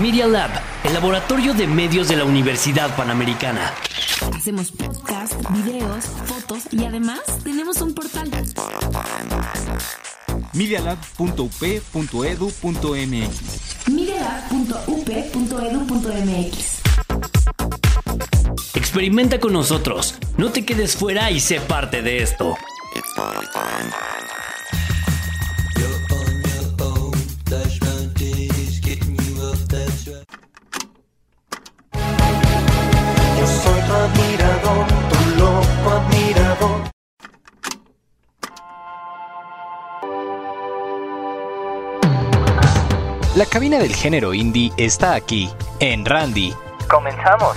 Media Lab, el laboratorio de medios de la Universidad Panamericana. Hacemos podcast, videos, fotos y además tenemos un portal. medialab.up.edu.mx medialab.up.edu.mx Experimenta con nosotros. No te quedes fuera y sé parte de esto. La cabina del género indie está aquí, en Randy. Comenzamos.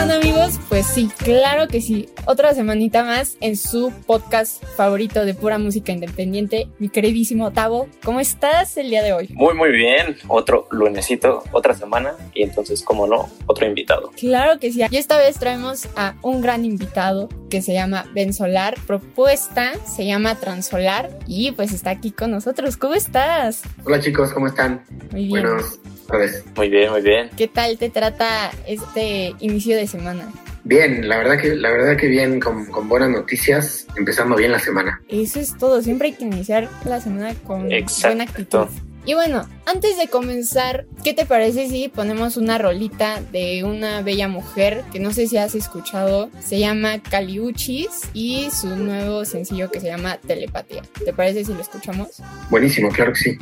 Hey, ¿cómo están amigos? Pues sí, claro que sí. Otra semanita más en su podcast favorito de pura música independiente, mi queridísimo Tavo. ¿Cómo estás el día de hoy? Muy, muy bien. Otro lunesito, otra semana. Y entonces, como no, otro invitado. Claro que sí. Y esta vez traemos a un gran invitado que se llama Ben Solar. Propuesta se llama Transolar y pues está aquí con nosotros. ¿Cómo estás? Hola chicos, ¿cómo están? Muy bien. Buenas tardes. Muy bien, muy bien. ¿Qué tal te trata este inicio de semana? Bien, la verdad que, la verdad que bien, con, con buenas noticias, empezando bien la semana. Eso es todo. Siempre hay que iniciar la semana con Exacto. buena actitud. Y bueno, antes de comenzar, ¿qué te parece si ponemos una rolita de una bella mujer que no sé si has escuchado? Se llama Caliuchis y su nuevo sencillo que se llama Telepatía. ¿Te parece si lo escuchamos? Buenísimo, claro que sí.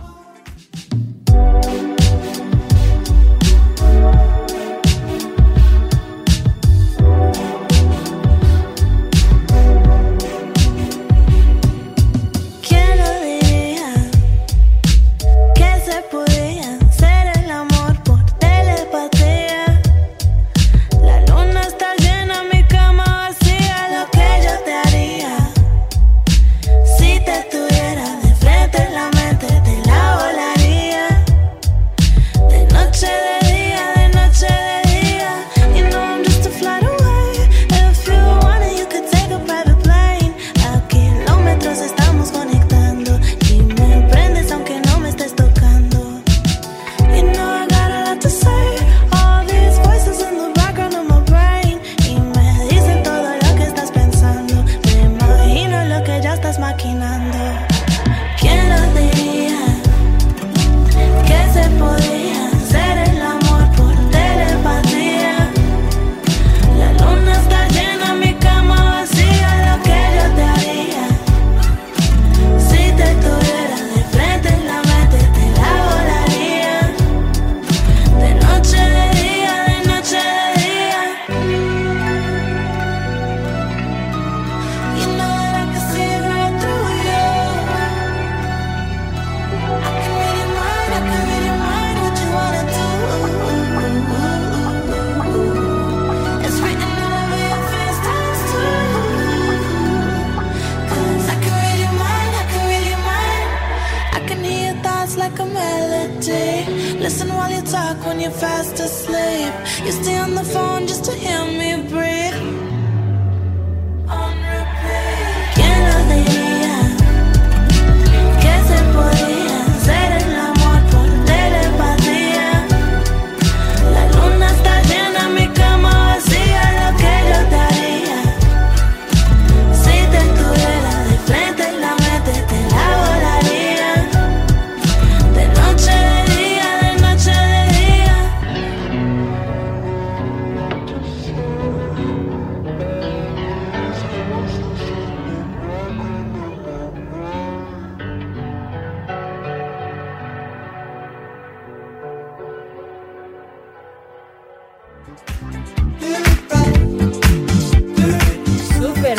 On the phone just to hear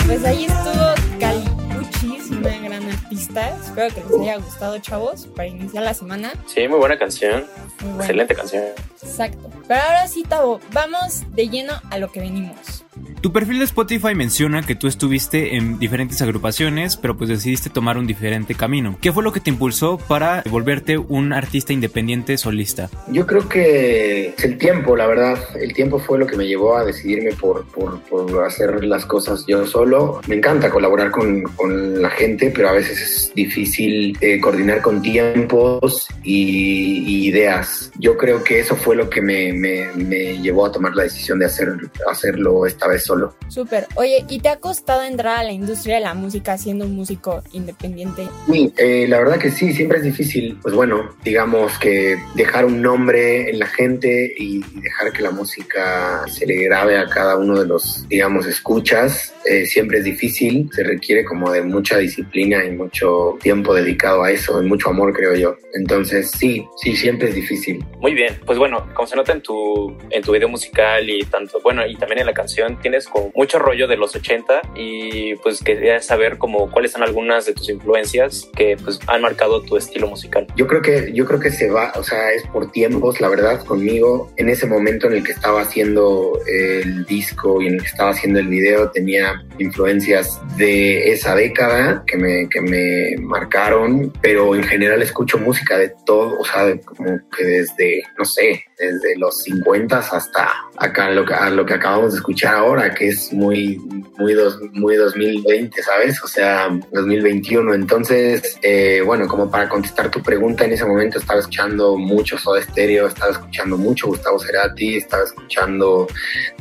pues ahí estuvo Caliuchis, una gran artista. Espero que les haya gustado, chavos, para iniciar la semana. Sí, muy buena canción. Muy buena. Excelente canción. Exacto. Pero ahora sí, Tavo, vamos de lleno a lo que venimos. Tu perfil de Spotify menciona que tú estuviste en diferentes agrupaciones, pero pues decidiste tomar un diferente camino. ¿Qué fue lo que te impulsó para volverte un artista independiente solista? Yo creo que es el tiempo, la verdad. El tiempo fue lo que me llevó a decidirme por, por, hacer las cosas yo solo. Me encanta colaborar con, con la gente, pero a veces es difícil eh, coordinar con tiempos y, y ideas. Yo creo que eso fue lo que me, me, me llevó a tomar la decisión de hacer, hacerlo esta vez solo. Súper. Oye, ¿y te ha costado entrar a la industria de la música siendo un músico independiente? Sí, eh, la verdad que sí, siempre es difícil. Pues bueno, digamos que dejar un nombre en la gente y dejar que la música se le grabe a cada uno de los, digamos, escuchas, eh, siempre es difícil. Se requiere como de mucha disciplina y mucho tiempo dedicado a eso, y mucho amor, creo yo. Entonces, sí, sí, siempre es difícil. Muy bien, pues bueno, como se nota en tu, en tu video musical y tanto, bueno, y también en la canción, como mucho rollo de los 80 y pues quería saber como cuáles son algunas de tus influencias que pues han marcado tu estilo musical. Yo creo que, yo creo que se va, o sea, es por tiempos, la verdad, conmigo. En ese momento en el que estaba haciendo el disco y en el que estaba haciendo el video, tenía influencias de esa década que me, que me marcaron, pero en general escucho música de todo, o sea, como que desde, no sé, desde los 50 hasta acá lo que, a lo que acabamos de escuchar ahora, que es muy, muy, dos, muy 2020, ¿sabes? O sea, 2021. Entonces, eh, bueno, como para contestar tu pregunta, en ese momento estaba escuchando mucho Soda Stereo, estaba escuchando mucho Gustavo Cerati, estaba escuchando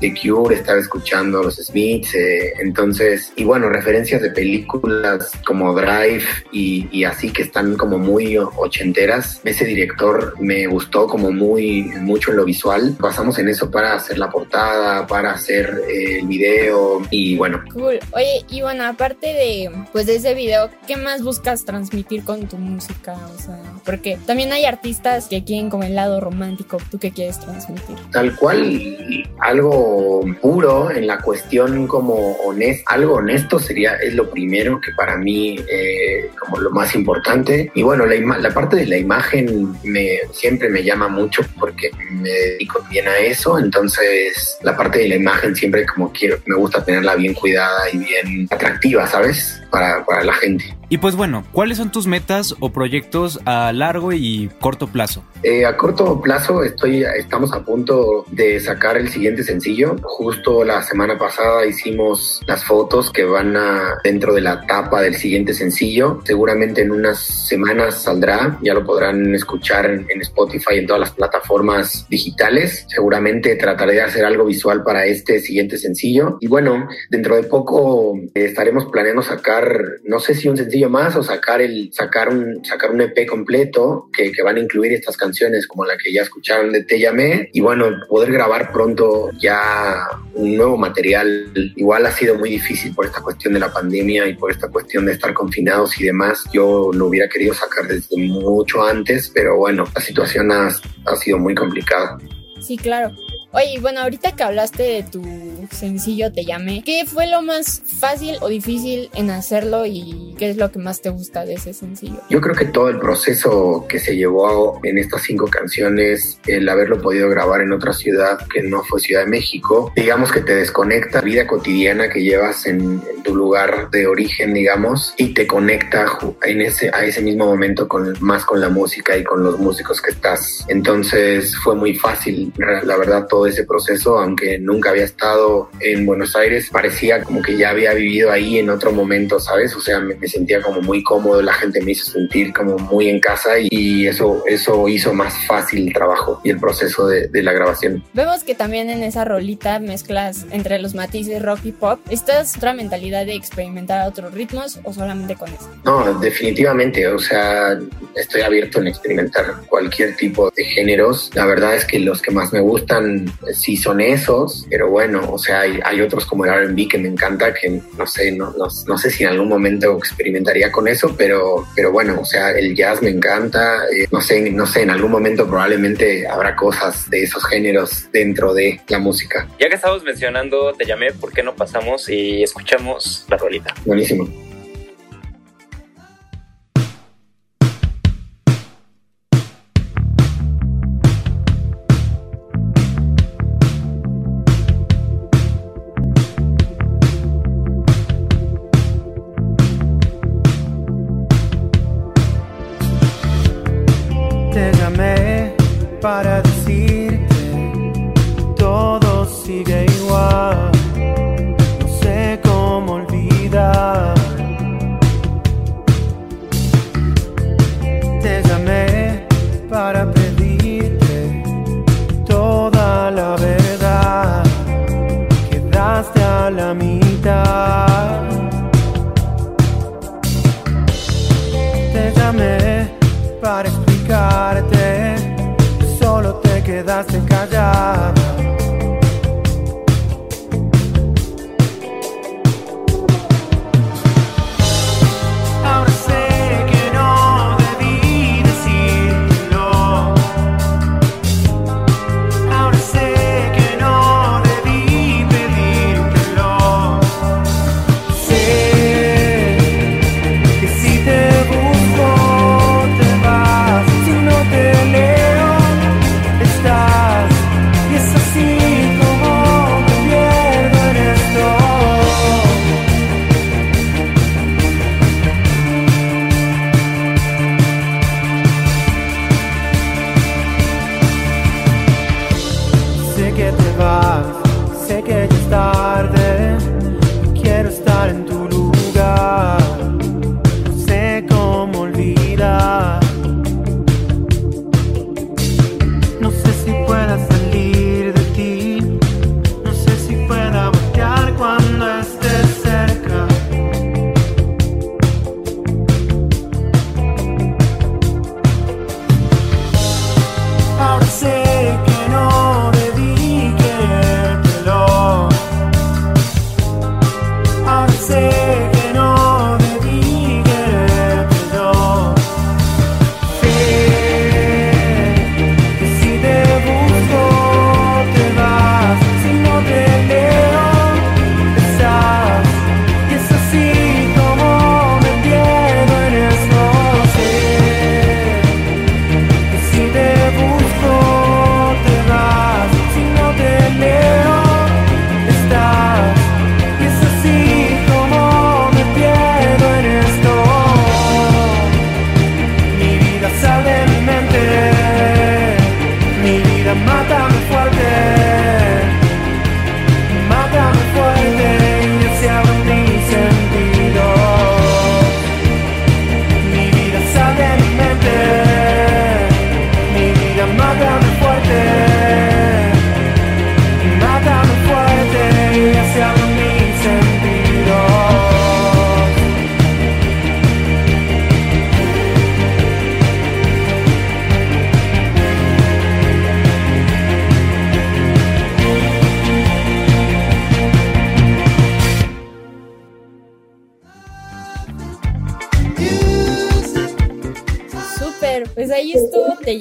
The Cure, estaba escuchando los Smiths, eh, entonces, y bueno, referencias de películas como Drive y, y así que están como muy ochenteras. Ese director me gustó como muy mucho en lo visual. Basamos en eso para hacer la portada, para hacer eh, el video y bueno, Cool. Oye, y bueno, aparte de pues de ese video, ¿qué más buscas transmitir con tu música? O sea, porque también hay artistas que quieren como el lado romántico. ¿Tú qué quieres transmitir? tal cual algo puro en la cuestión como honesto, algo honesto sería es lo primero que para mí eh, como lo más importante y bueno la, la parte de la imagen me siempre me llama mucho porque me dedico bien a eso entonces la parte de la imagen siempre como quiero me gusta tenerla bien cuidada y bien atractiva sabes para, para la gente Y pues bueno, ¿cuáles son tus metas o proyectos a largo y corto plazo? Eh, a corto plazo estoy, estamos a punto de sacar el siguiente sencillo. Justo la semana pasada hicimos las fotos que van a, dentro de la tapa del siguiente sencillo. Seguramente en unas semanas saldrá. Ya lo podrán escuchar en, Spotify, en todas las plataformas digitales. Seguramente trataré de hacer algo visual para este siguiente sencillo. Y bueno, dentro de poco eh, estaremos planeando sacar, no sé si un sencillo más o sacar el, sacar un, sacar un EP completo que, que van a incluir estas canciones como la que ya escucharon de Te llamé y bueno, poder grabar pronto ya un nuevo material. Igual ha sido muy difícil por esta cuestión de la pandemia y por esta cuestión de estar confinados y demás. Yo lo hubiera querido sacar desde mucho antes, pero bueno, la situación ha, ha sido muy complicada. Sí, claro. Oye, bueno, ahorita que hablaste de tu sencillo Te llamé, ¿qué fue lo más fácil o difícil en hacerlo y qué es lo que más te gusta de ese sencillo? Yo creo que todo el proceso que se llevó en estas cinco canciones, el haberlo podido grabar en otra ciudad que no fue Ciudad de México, digamos que te desconecta la vida cotidiana que llevas en, en tu lugar de origen, digamos, y te conecta en ese, a ese mismo momento con, más con la música y con los músicos que estás. Entonces fue muy fácil, la verdad, todo ese proceso, aunque nunca había estado en Buenos Aires, parecía como que ya había vivido ahí en otro momento, ¿sabes? O sea, me, me sentía como muy cómodo, la gente me hizo sentir como muy en casa y, eso, eso hizo más fácil el trabajo y el proceso de, de la grabación. Vemos que también en esa rolita mezclas entre los matices rock y pop. ¿Estás otra mentalidad de experimentar otros ritmos o solamente con eso? No, definitivamente, o sea, estoy abierto en experimentar cualquier tipo de géneros. La verdad es que los que más me gustan sí son esos, pero bueno, o sea, hay, hay otros como el R&B que me encanta, que no sé, no, no, no sé si en algún momento experimentaría con eso, pero, pero bueno, o sea, el jazz me encanta, eh, no sé, no sé, en algún momento probablemente habrá cosas de esos géneros dentro de la música. Ya que estamos mencionando Te llamé, ¿por qué no pasamos y escuchamos la rolita? Buenísimo.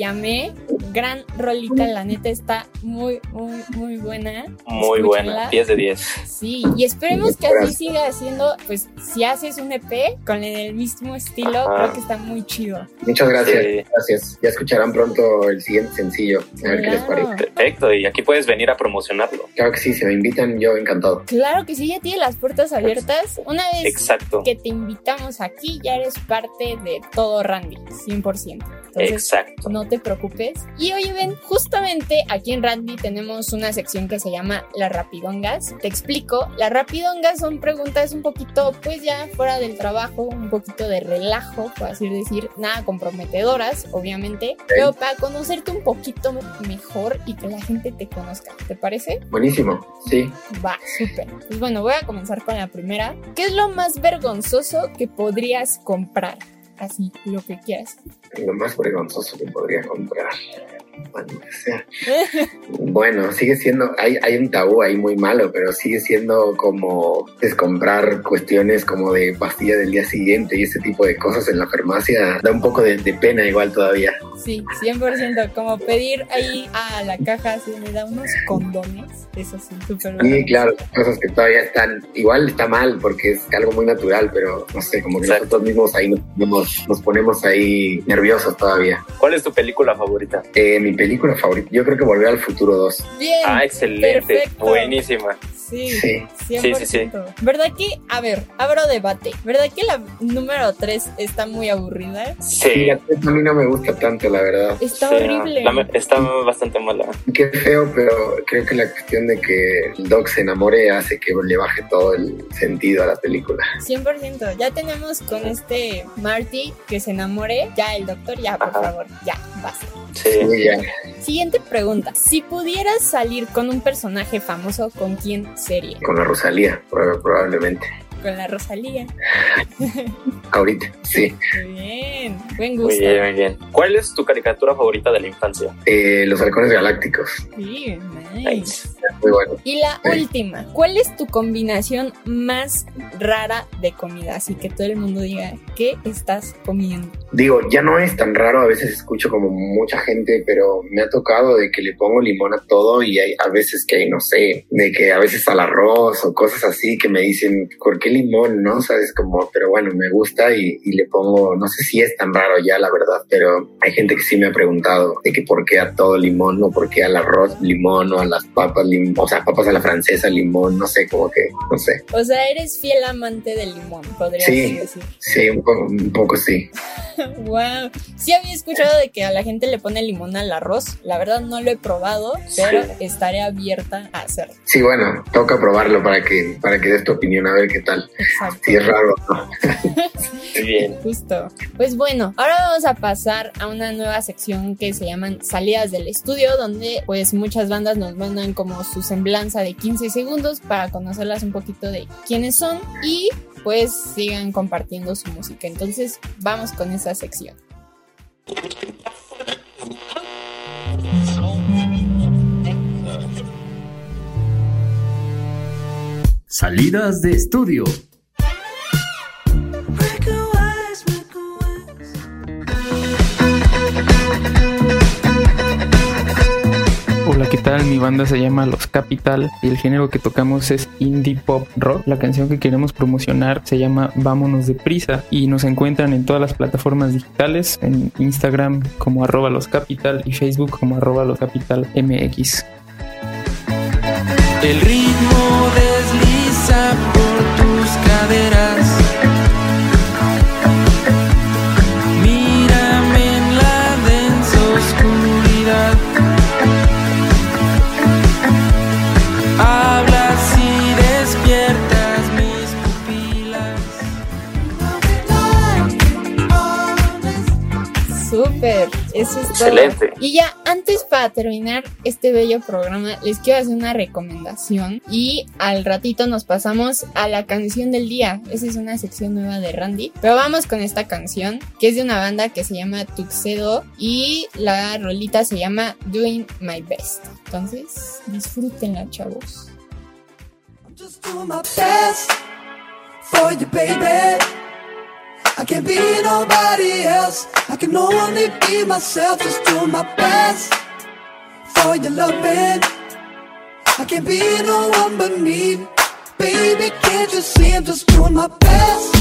Llamé. Gran rolita, la neta está muy, muy, muy buena. Muy buena, 10 de 10. Sí, y esperemos que así siga haciendo, pues si haces un EP con el mismo estilo, Ajá. creo que está muy chido. Muchas gracias, Sí. gracias. Ya escucharán pronto el siguiente sencillo. A ver qué les parece. Perfecto, y aquí puedes venir a promocionarlo. Claro que sí, si me invitan, yo encantado. Claro que sí, ya tiene las puertas abiertas. Una vez Exacto. que te invitamos aquí, ya eres parte de todo Randy, 100%. Entonces, Exacto. no te preocupes. Y oye, ven, justamente aquí en Randy tenemos una sección que se llama las rapidongas. Te explico, las rapidongas son preguntas un poquito, pues ya fuera del trabajo, un poquito de relajo, por así decir, nada comprometedoras, obviamente, pero para conocerte un poquito mejor y que la gente te conozca. ¿Te parece? Buenísimo, sí. Va, súper. Pues bueno, voy a comenzar con la primera. ¿Qué es lo más vergonzoso que podrías comprar? Así, lo que quieras. Lo más vergonzoso que podría comprar. Sea. Bueno, sigue siendo, hay, hay un tabú ahí muy malo, pero sigue siendo como descomprar cuestiones como de pastilla del día siguiente y ese tipo de cosas en la farmacia. Da un poco de, de pena igual todavía. Sí, 100%. Como pedir ahí a la caja, si me da unos condones. Eso sí, súper Sí, claro, cosas que todavía están, igual está mal porque es algo muy natural, pero no sé, como que Exacto. nosotros mismos ahí nos, ponemos- nos ponemos ahí nerviosos todavía. ¿Cuál es tu película favorita? Eh, mi película favorita, yo creo que Volver al Futuro 2. Bien. Ah, excelente. perfecto. Buenísima. Sí, Sí. 100%. Sí, sí, sí. ¿Verdad que, a ver, abro debate. ¿Verdad que la número 3 está muy aburrida? Sí, Sí. a mí no me gusta tanto, la verdad. Está Sí, horrible. la está bastante mala. Qué feo, pero creo que la cuestión de que el Doc se enamore hace que le baje todo el sentido a la película. 100%. Ya tenemos con este Marty que se enamore. Ya, el doctor, ya, por Ajá. favor. Ya, basta. Sí. Sí, ya. Siguiente pregunta. Si pudieras salir con un personaje famoso, ¿con quién sería? Con la Rosalía, prob- probablemente. Con la Rosalía. Ahorita, sí. Muy bien. Buen Muy gusto. bien, muy bien. ¿Cuál es tu caricatura favorita de la infancia? Eh, los halcones galácticos. Sí, nice. Nice. Muy bueno. Y la Sí. última, ¿cuál es tu combinación más rara de comida? Así que todo el mundo diga, ¿qué estás comiendo? Digo, ya no es tan raro, a veces escucho como mucha gente, pero me ha tocado de que le pongo limón a todo y hay a veces que, no sé, de que a veces al arroz o cosas así que me dicen, ¿por qué limón? ¿No? Sabes, como, pero bueno, me gusta y, y le pongo, no sé si es tan raro ya, la verdad, pero hay gente que sí me ha preguntado de que por qué a todo limón o por qué al arroz limón o a las papas limón, o sea, papas a la francesa limón, no sé, como que, no sé. O sea, eres fiel amante del limón, podrías Sí. decir. Sí, un poco, un poco sí. Wow. Sí había escuchado de que a la gente le pone limón al arroz. La verdad no lo he probado, pero Sí. estaré abierta a hacerlo. Sí, bueno, toca probarlo para que, para que des tu opinión a ver qué tal. Exacto. Si es raro o no. Bien. Justo. Pues bueno, ahora vamos a pasar a una nueva sección que se llaman salidas del estudio, donde pues muchas bandas nos mandan como su semblanza de 15 segundos para conocerlas un poquito de quiénes son y pues sigan compartiendo su música. Entonces vamos con esa sección. Salidas de estudio. ¿Qué? Mi banda se llama Los Capital y el género que tocamos es indie pop rock. La canción que queremos promocionar se llama Vámonos de prisa y nos encuentran en todas las plataformas digitales, en Instagram como arroba los capital y Facebook como arroba los capital mx. El ritmo desliza por tus caderas. Excelente. Y ya antes para terminar este bello programa, les quiero hacer una recomendación y al ratito nos pasamos a la canción del día. Esa es una sección nueva de Randy. Pero vamos con esta canción que es de una banda que se llama Tuxedo y la rolita se llama Doing My Best. Entonces, disfrútenla, chavos. Just do my best for you, baby. I can't be nobody else. I can only be myself. Just do my best for your loving. I can't be no one but me. Baby, can't you see I'm just doing my best?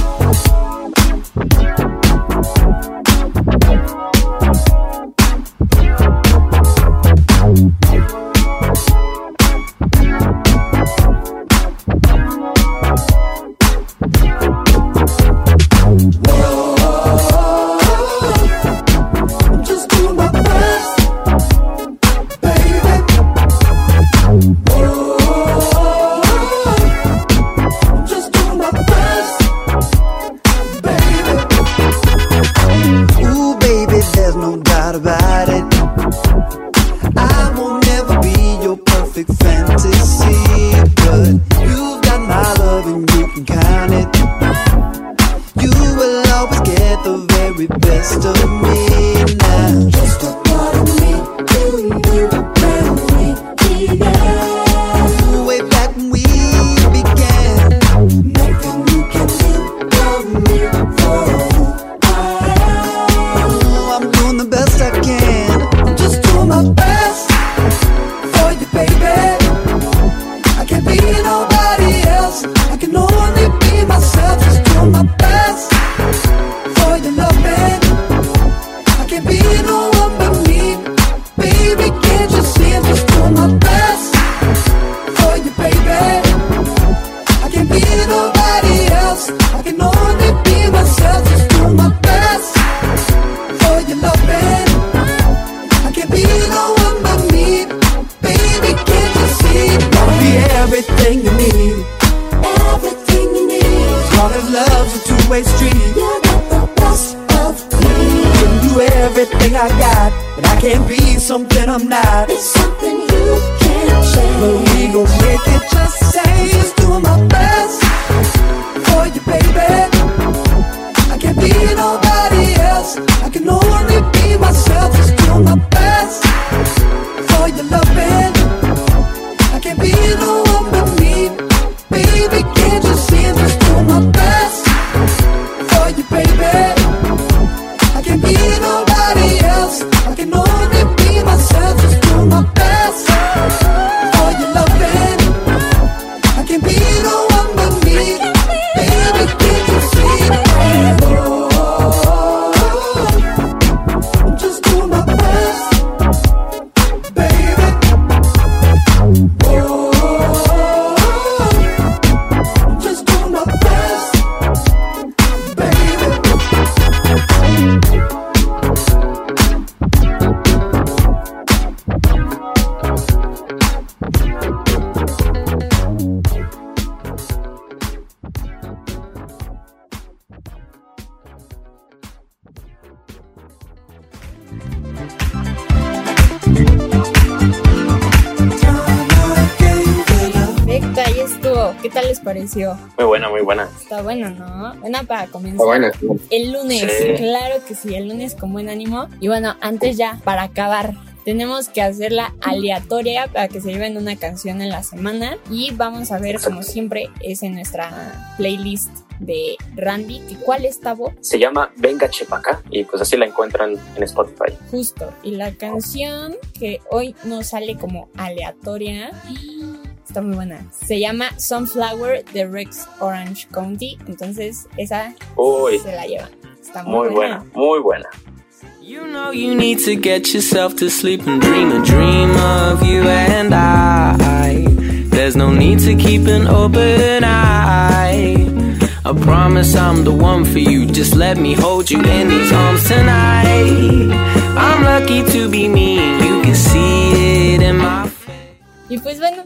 Muy buena, muy buena. Está bueno, ¿no? Buena para comenzar. Está buena, sí. El lunes, Sí. claro que sí, el lunes con buen ánimo. Y bueno, antes ya, para acabar, tenemos que hacerla aleatoria para que se lleven una canción en la semana. Y vamos a ver, como siempre, es en nuestra playlist de Randy. que ¿Cuál es, Tabo? Se llama Venga Chepaca y pues así la encuentran en Spotify. Justo. Y la canción que hoy nos sale como aleatoria. Está muy buena. Se llama Sunflower de Rex Orange County. Entonces, esa Uy, se la llevan. Está muy, muy buena, muy buena. You know you need to get yourself to sleep and dream a dream of you and I. There's no need to keep an open eye. I promise I'm the one for you. Just let me hold you in these arms tonight. I'm lucky to be me. You can see Y pues bueno,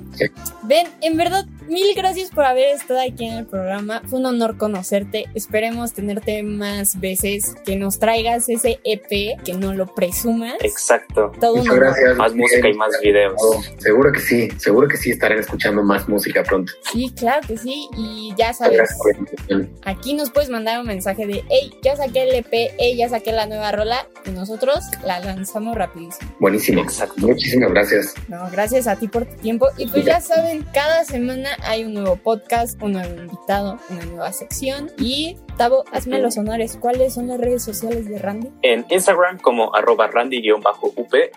ven, en verdad, mil gracias por haber estado aquí en el programa. Fue un honor conocerte. Esperemos tenerte más veces, que nos traigas ese EP, que no lo presumas. Exacto. Todo Muchas gracias. Más música y más videos. Oh, seguro que sí, seguro que sí estarán escuchando más música pronto. Sí, claro que sí. Y ya sabes, Gracias por la invitación. aquí nos puedes mandar un mensaje de, hey, ya saqué el EP, hey, ya saqué la nueva rola. Y nosotros la lanzamos rapidísimo. Buenísimo. Exacto. Muchísimas gracias. No, gracias a ti por tu tiempo. Y pues ya saben, cada semana hay un nuevo podcast, un nuevo invitado, una nueva sección. Y Tavo, hazme los honores. ¿Cuáles son las redes sociales de Randy? En Instagram como arroba randy-up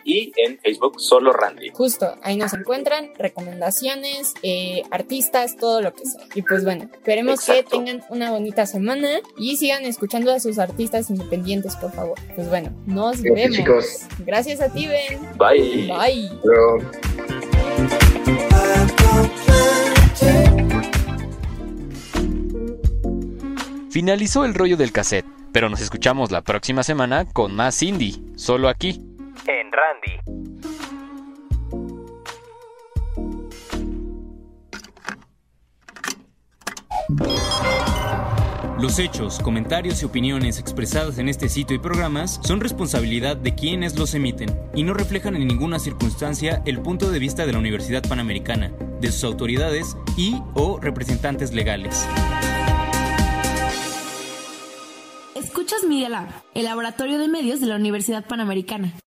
y en Facebook solo Randy. Justo, ahí nos encuentran recomendaciones, eh, artistas, todo lo que sea. Y pues bueno, esperemos que tengan una bonita semana y sigan escuchando a sus artistas independientes, por favor. Pues bueno, nos Gracias, vemos. chicos. Gracias a ti, Ben. Bye. Bye. Finalizó el rollo del cassette, pero nos escuchamos la próxima semana con más indie, solo aquí. En Randy. Los hechos, comentarios y opiniones expresadas en este sitio y programas son responsabilidad de quienes los emiten y no reflejan en ninguna circunstancia el punto de vista de la Universidad Panamericana, de sus autoridades y o representantes legales. Media Lab, el laboratorio de medios de la Universidad Panamericana.